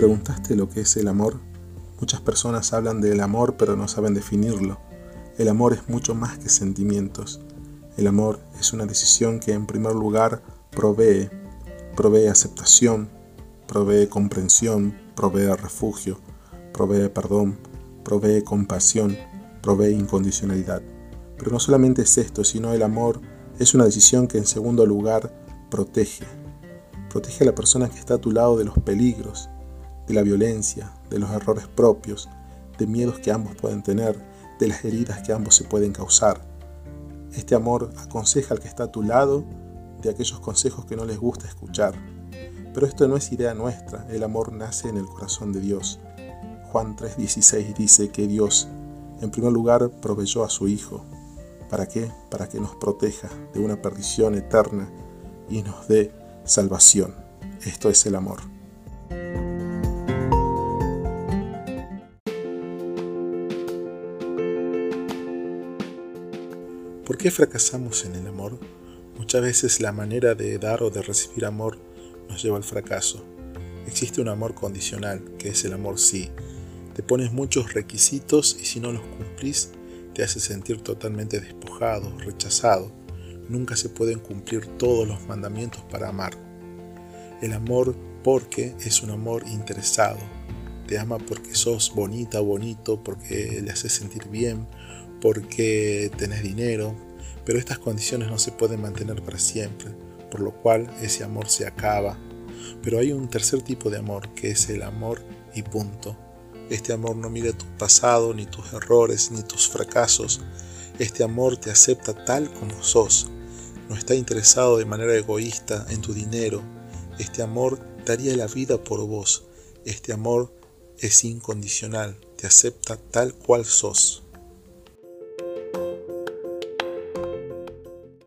preguntaste lo que es el amor? Muchas personas hablan del amor pero no saben definirlo. El amor es mucho más que sentimientos. El amor es una decisión que en primer lugar provee, provee aceptación, provee comprensión, provee refugio, provee perdón, provee compasión, provee incondicionalidad. Pero no solamente es esto, sino el amor es una decisión que en segundo lugar protege. Protege a la persona que está a tu lado de los peligros, de la violencia, de los errores propios, de miedos que ambos pueden tener, de las heridas que ambos se pueden causar. Este amor aconseja al que está a tu lado de aquellos consejos que no les gusta escuchar. Pero esto no es idea nuestra, el amor nace en el corazón de Dios. Juan 3:16 dice que Dios, en primer lugar, proveyó a su Hijo. ¿Para qué? Para que nos proteja de una perdición eterna y nos dé salvación. Esto es el amor. ¿Por qué fracasamos en el amor? Muchas veces la manera de dar o de recibir amor nos lleva al fracaso. Existe un amor condicional, que es el amor sí. Te pones muchos requisitos y si no los cumplís, te hace sentir totalmente despojado, rechazado. Nunca se pueden cumplir todos los mandamientos para amar. El amor porque es un amor interesado. Te ama porque sos bonita o bonito, porque le haces sentir bien, porque tenés dinero, pero estas condiciones no se pueden mantener para siempre, por lo cual ese amor se acaba. Pero hay un tercer tipo de amor, que es el amor y punto. Este amor no mira tu pasado, ni tus errores, ni tus fracasos. Este amor te acepta tal como sos. No está interesado de manera egoísta en tu dinero. Este amor daría la vida por vos. Este amor es incondicional, te acepta tal cual sos.